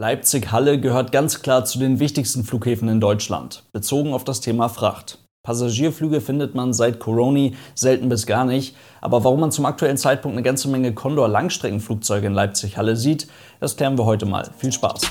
Leipzig-Halle gehört ganz klar zu den wichtigsten Flughäfen in Deutschland, bezogen auf das Thema Fracht. Passagierflüge findet man seit Corona selten bis gar nicht, aber warum man zum aktuellen Zeitpunkt eine ganze Menge Condor-Langstreckenflugzeuge in Leipzig-Halle sieht, das klären wir heute mal. Viel Spaß!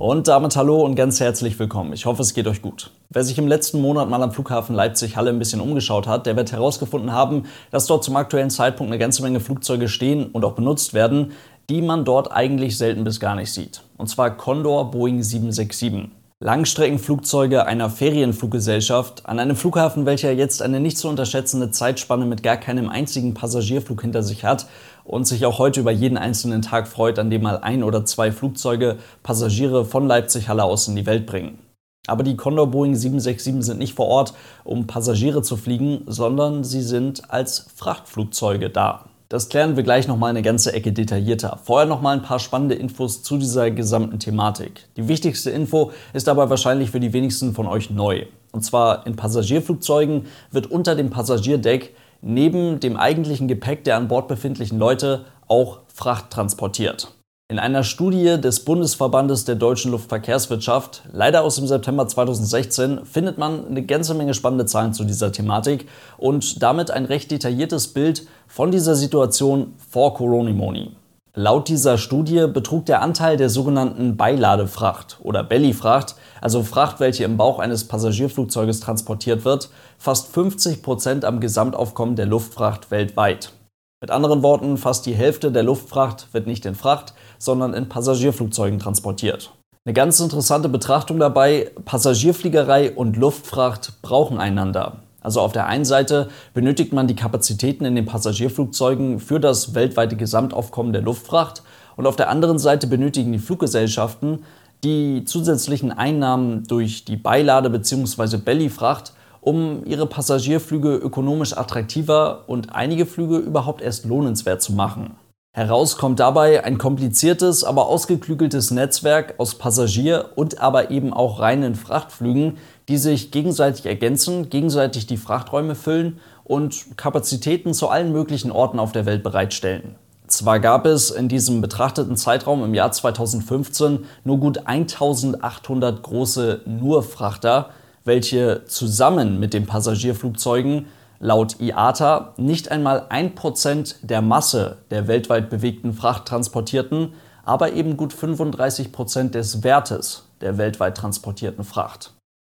Und damit hallo und ganz herzlich willkommen. Ich hoffe, es geht euch gut. Wer sich im letzten Monat mal am Flughafen Leipzig-Halle ein bisschen umgeschaut hat, der wird herausgefunden haben, dass dort zum aktuellen Zeitpunkt eine ganze Menge Flugzeuge stehen und auch benutzt werden, die man dort eigentlich selten bis gar nicht sieht. Und zwar Condor Boeing 767. Langstreckenflugzeuge einer Ferienfluggesellschaft an einem Flughafen, welcher jetzt eine nicht zu unterschätzende Zeitspanne mit gar keinem einzigen Passagierflug hinter sich hat und sich auch heute über jeden einzelnen Tag freut, an dem mal ein oder zwei Flugzeuge Passagiere von Leipzig-Halle aus in die Welt bringen. Aber die Condor Boeing 767 sind nicht vor Ort, um Passagiere zu fliegen, sondern sie sind als Frachtflugzeuge da. Das klären wir gleich nochmal eine ganze Ecke detaillierter. Vorher nochmal ein paar spannende Infos zu dieser gesamten Thematik. Die wichtigste Info ist dabei wahrscheinlich für die wenigsten von euch neu. Und zwar in Passagierflugzeugen wird unter dem Passagierdeck neben dem eigentlichen Gepäck der an Bord befindlichen Leute auch Fracht transportiert. In einer Studie des Bundesverbandes der deutschen Luftverkehrswirtschaft, leider aus dem September 2016, findet man eine ganze Menge spannende Zahlen zu dieser Thematik und damit ein recht detailliertes Bild von dieser Situation vor Coronimoni. Laut dieser Studie betrug der Anteil der sogenannten Beiladefracht oder Bellyfracht, also Fracht, welche im Bauch eines Passagierflugzeuges transportiert wird, fast 50 Prozent am Gesamtaufkommen der Luftfracht weltweit. Mit anderen Worten, fast die Hälfte der Luftfracht wird nicht in Fracht, sondern in Passagierflugzeugen transportiert. Eine ganz interessante Betrachtung dabei, Passagierfliegerei und Luftfracht brauchen einander. Also auf der einen Seite benötigt man die Kapazitäten in den Passagierflugzeugen für das weltweite Gesamtaufkommen der Luftfracht und auf der anderen Seite benötigen die Fluggesellschaften die zusätzlichen Einnahmen durch die Beilade- bzw. Bellyfracht um ihre Passagierflüge ökonomisch attraktiver und einige Flüge überhaupt erst lohnenswert zu machen. Heraus kommt dabei ein kompliziertes, aber ausgeklügeltes Netzwerk aus Passagier- und aber eben auch reinen Frachtflügen, die sich gegenseitig ergänzen, gegenseitig die Frachträume füllen und Kapazitäten zu allen möglichen Orten auf der Welt bereitstellen. Zwar gab es in diesem betrachteten Zeitraum im Jahr 2015 nur gut 1800 große Nurfrachter, welche zusammen mit den Passagierflugzeugen laut IATA nicht einmal ein Prozent der Masse der weltweit bewegten Fracht transportierten, aber eben gut 35 Prozent des Wertes der weltweit transportierten Fracht.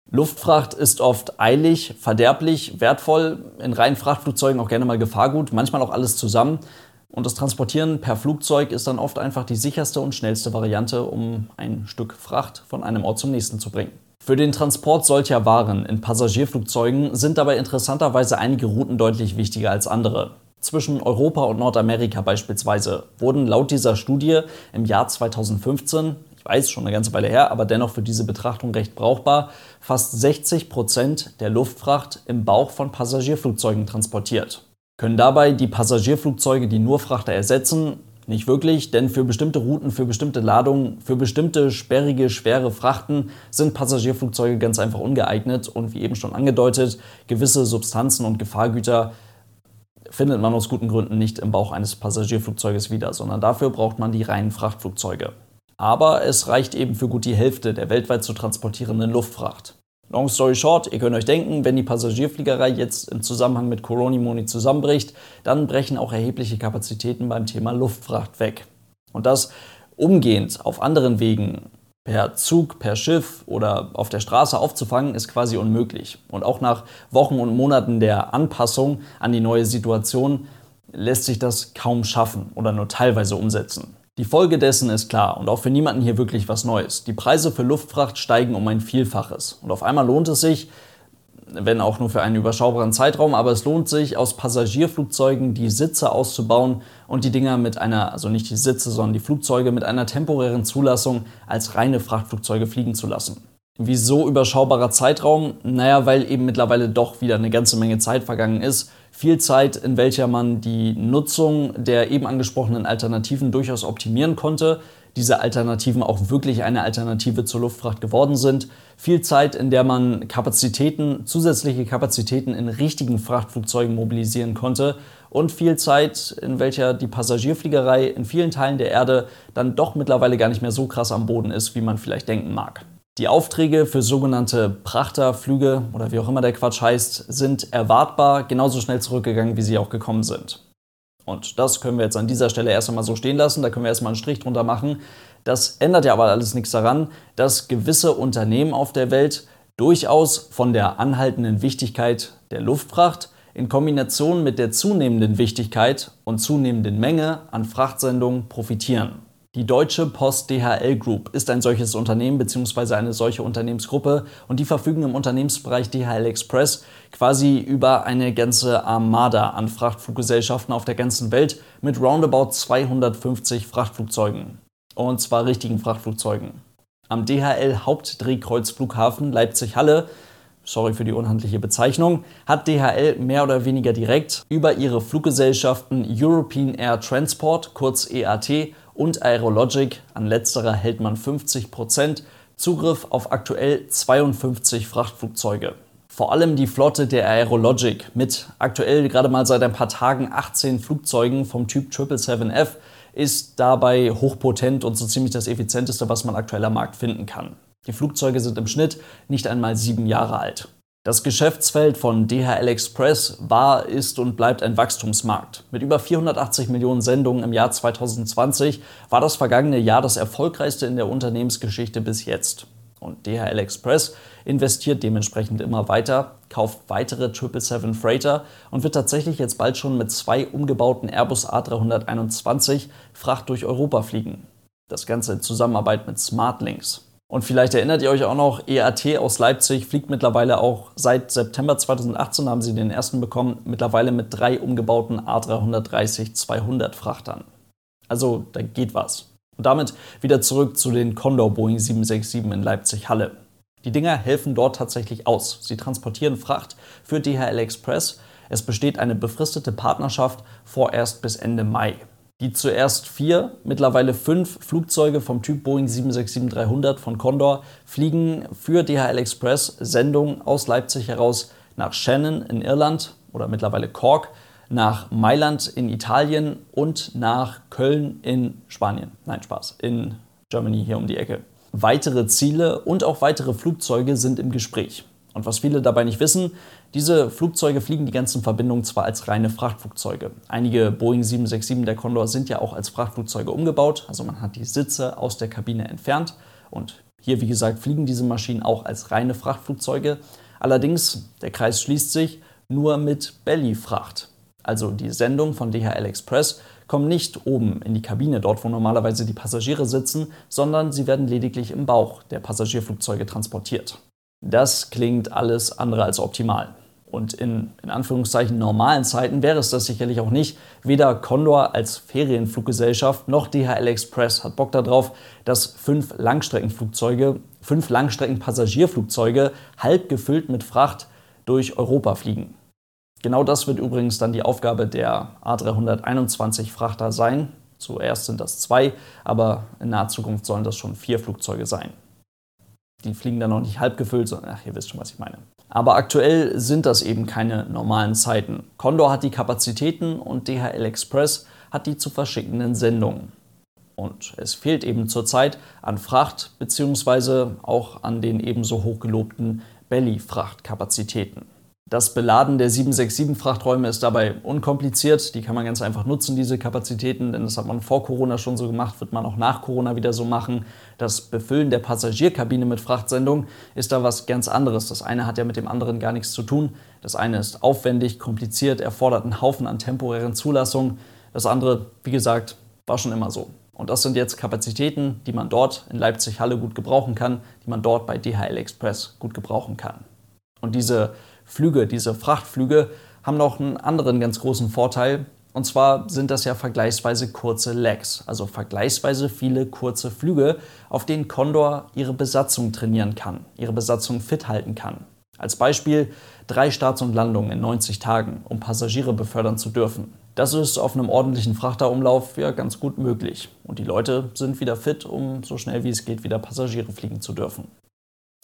Luftfracht ist oft eilig, verderblich, wertvoll, in reinen Frachtflugzeugen auch gerne mal Gefahrgut, manchmal auch alles zusammen. Und das Transportieren per Flugzeug ist dann oft einfach die sicherste und schnellste Variante, um ein Stück Fracht von einem Ort zum nächsten zu bringen. Für den Transport solcher Waren in Passagierflugzeugen sind dabei interessanterweise einige Routen deutlich wichtiger als andere. Zwischen Europa und Nordamerika beispielsweise wurden laut dieser Studie im Jahr 2015, ich weiß schon eine ganze Weile her, aber dennoch für diese Betrachtung recht brauchbar, fast 60 Prozent der Luftfracht im Bauch von Passagierflugzeugen transportiert. Können dabei die Passagierflugzeuge die nur Frachter ersetzen? Nicht wirklich, denn für bestimmte Routen, für bestimmte Ladungen, für bestimmte sperrige, schwere Frachten sind Passagierflugzeuge ganz einfach ungeeignet und wie eben schon angedeutet, gewisse Substanzen und Gefahrgüter findet man aus guten Gründen nicht im Bauch eines Passagierflugzeuges wieder, sondern dafür braucht man die reinen Frachtflugzeuge. Aber es reicht eben für gut die Hälfte der weltweit zu transportierenden Luftfracht. Long story short, ihr könnt euch denken, wenn die Passagierfliegerei jetzt im Zusammenhang mit Coronimoni zusammenbricht, dann brechen auch erhebliche Kapazitäten beim Thema Luftfracht weg. Und das umgehend auf anderen Wegen per Zug, per Schiff oder auf der Straße aufzufangen, ist quasi unmöglich. Und auch nach Wochen und Monaten der Anpassung an die neue Situation lässt sich das kaum schaffen oder nur teilweise umsetzen. Die Folge dessen ist klar und auch für niemanden hier wirklich was Neues. Die Preise für Luftfracht steigen um ein Vielfaches. Und auf einmal lohnt es sich, wenn auch nur für einen überschaubaren Zeitraum, aber es lohnt sich, aus Passagierflugzeugen die Sitze auszubauen und die Dinger mit einer, also nicht die Sitze, sondern die Flugzeuge mit einer temporären Zulassung als reine Frachtflugzeuge fliegen zu lassen. Wieso überschaubarer Zeitraum? Naja, weil eben mittlerweile doch wieder eine ganze Menge Zeit vergangen ist viel Zeit, in welcher man die Nutzung der eben angesprochenen Alternativen durchaus optimieren konnte, diese Alternativen auch wirklich eine Alternative zur Luftfracht geworden sind. Viel Zeit, in der man Kapazitäten, zusätzliche Kapazitäten in richtigen Frachtflugzeugen mobilisieren konnte und viel Zeit, in welcher die Passagierfliegerei in vielen Teilen der Erde dann doch mittlerweile gar nicht mehr so krass am Boden ist, wie man vielleicht denken mag. Die Aufträge für sogenannte Prachterflüge oder wie auch immer der Quatsch heißt, sind erwartbar genauso schnell zurückgegangen, wie sie auch gekommen sind. Und das können wir jetzt an dieser Stelle erst einmal so stehen lassen, da können wir erstmal einen Strich drunter machen. Das ändert ja aber alles nichts daran, dass gewisse Unternehmen auf der Welt durchaus von der anhaltenden Wichtigkeit der Luftfracht in Kombination mit der zunehmenden Wichtigkeit und zunehmenden Menge an Frachtsendungen profitieren. Die Deutsche Post DHL Group ist ein solches Unternehmen bzw. eine solche Unternehmensgruppe und die verfügen im Unternehmensbereich DHL Express quasi über eine ganze Armada an Frachtfluggesellschaften auf der ganzen Welt mit roundabout 250 Frachtflugzeugen. Und zwar richtigen Frachtflugzeugen. Am DHL Hauptdrehkreuzflughafen Leipzig-Halle sorry für die unhandliche Bezeichnung, hat DHL mehr oder weniger direkt über ihre Fluggesellschaften European Air Transport, kurz EAT, und Aerologic, an letzterer hält man 50%, Zugriff auf aktuell 52 Frachtflugzeuge. Vor allem die Flotte der Aerologic mit aktuell gerade mal seit ein paar Tagen 18 Flugzeugen vom Typ 777F ist dabei hochpotent und so ziemlich das effizienteste, was man aktuell am Markt finden kann. Die Flugzeuge sind im Schnitt nicht einmal sieben Jahre alt. Das Geschäftsfeld von DHL Express war, ist und bleibt ein Wachstumsmarkt. Mit über 480 Millionen Sendungen im Jahr 2020 war das vergangene Jahr das erfolgreichste in der Unternehmensgeschichte bis jetzt. Und DHL Express investiert dementsprechend immer weiter, kauft weitere 777 Freighter und wird tatsächlich jetzt bald schon mit zwei umgebauten Airbus A321 Fracht durch Europa fliegen. Das Ganze in Zusammenarbeit mit Smartlinks. Und vielleicht erinnert ihr euch auch noch, EAT aus Leipzig fliegt mittlerweile auch seit September 2018, haben sie den ersten bekommen, mittlerweile mit drei umgebauten A330-200 Frachtern. Also da geht was. Und damit wieder zurück zu den Condor Boeing 767 in Leipzig-Halle. Die Dinger helfen dort tatsächlich aus. Sie transportieren Fracht für DHL Express. Es besteht eine befristete Partnerschaft vorerst bis Ende Mai die zuerst vier, mittlerweile fünf Flugzeuge vom Typ Boeing 767-300 von Condor fliegen für DHL Express Sendungen aus Leipzig heraus nach Shannon in Irland oder mittlerweile Cork, nach Mailand in Italien und nach Köln in Spanien. Nein, Spaß, in Germany hier um die Ecke. Weitere Ziele und auch weitere Flugzeuge sind im Gespräch. Und was viele dabei nicht wissen, diese Flugzeuge fliegen die ganzen Verbindungen zwar als reine Frachtflugzeuge. Einige Boeing 767 der Condor sind ja auch als Frachtflugzeuge umgebaut, also man hat die Sitze aus der Kabine entfernt und hier, wie gesagt, fliegen diese Maschinen auch als reine Frachtflugzeuge. Allerdings, der Kreis schließt sich nur mit Belly-Fracht. Also die Sendungen von DHL Express kommen nicht oben in die Kabine, dort wo normalerweise die Passagiere sitzen, sondern sie werden lediglich im Bauch der Passagierflugzeuge transportiert. Das klingt alles andere als optimal. Und in, in Anführungszeichen normalen Zeiten wäre es das sicherlich auch nicht. Weder Condor als Ferienfluggesellschaft noch DHL Express hat Bock darauf, dass fünf Langstreckenflugzeuge, fünf Langstreckenpassagierflugzeuge halb gefüllt mit Fracht durch Europa fliegen. Genau das wird übrigens dann die Aufgabe der A321 Frachter sein. Zuerst sind das zwei, aber in naher Zukunft sollen das schon vier Flugzeuge sein. Die fliegen dann noch nicht halb gefüllt, sondern ach, ihr wisst schon, was ich meine. Aber aktuell sind das eben keine normalen Zeiten. Condor hat die Kapazitäten und DHL Express hat die zu verschickenden Sendungen. Und es fehlt eben zurzeit an Fracht bzw. auch an den ebenso hochgelobten Belly-Frachtkapazitäten. Das Beladen der 767-Frachträume ist dabei unkompliziert. Die kann man ganz einfach nutzen, diese Kapazitäten, denn das hat man vor Corona schon so gemacht, wird man auch nach Corona wieder so machen. Das Befüllen der Passagierkabine mit Frachtsendung ist da was ganz anderes. Das eine hat ja mit dem anderen gar nichts zu tun. Das eine ist aufwendig, kompliziert, erfordert einen Haufen an temporären Zulassungen. Das andere, wie gesagt, war schon immer so. Und das sind jetzt Kapazitäten, die man dort in Leipzig-Halle gut gebrauchen kann, die man dort bei DHL Express gut gebrauchen kann. Und diese Flüge, diese Frachtflüge, haben noch einen anderen ganz großen Vorteil. Und zwar sind das ja vergleichsweise kurze Legs, also vergleichsweise viele kurze Flüge, auf denen Condor ihre Besatzung trainieren kann, ihre Besatzung fit halten kann. Als Beispiel drei Starts und Landungen in 90 Tagen, um Passagiere befördern zu dürfen. Das ist auf einem ordentlichen Frachterumlauf ja ganz gut möglich. Und die Leute sind wieder fit, um so schnell wie es geht wieder Passagiere fliegen zu dürfen.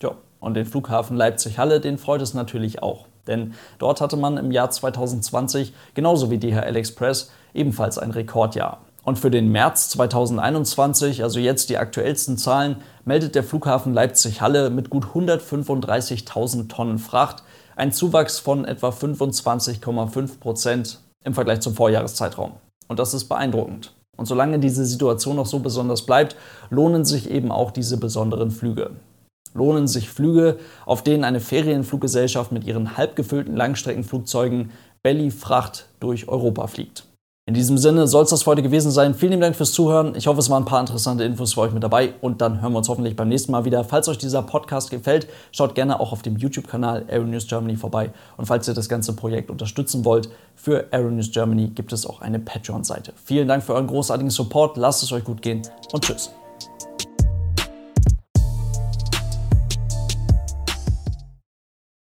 Ja, und den Flughafen Leipzig-Halle, den freut es natürlich auch. Denn dort hatte man im Jahr 2020, genauso wie DHL Express, ebenfalls ein Rekordjahr. Und für den März 2021, also jetzt die aktuellsten Zahlen, meldet der Flughafen Leipzig-Halle mit gut 135.000 Tonnen Fracht einen Zuwachs von etwa 25,5 Prozent im Vergleich zum Vorjahreszeitraum. Und das ist beeindruckend. Und solange diese Situation noch so besonders bleibt, lohnen sich eben auch diese besonderen Flüge. Lohnen sich Flüge, auf denen eine Ferienfluggesellschaft mit ihren halbgefüllten Langstreckenflugzeugen Belly Fracht durch Europa fliegt. In diesem Sinne soll es das für heute gewesen sein. Vielen lieben Dank fürs Zuhören. Ich hoffe, es waren ein paar interessante Infos für euch mit dabei und dann hören wir uns hoffentlich beim nächsten Mal wieder. Falls euch dieser Podcast gefällt, schaut gerne auch auf dem YouTube-Kanal Aeronews Germany vorbei und falls ihr das ganze Projekt unterstützen wollt, für Aeronews Germany gibt es auch eine Patreon-Seite. Vielen Dank für euren großartigen Support, lasst es euch gut gehen und tschüss.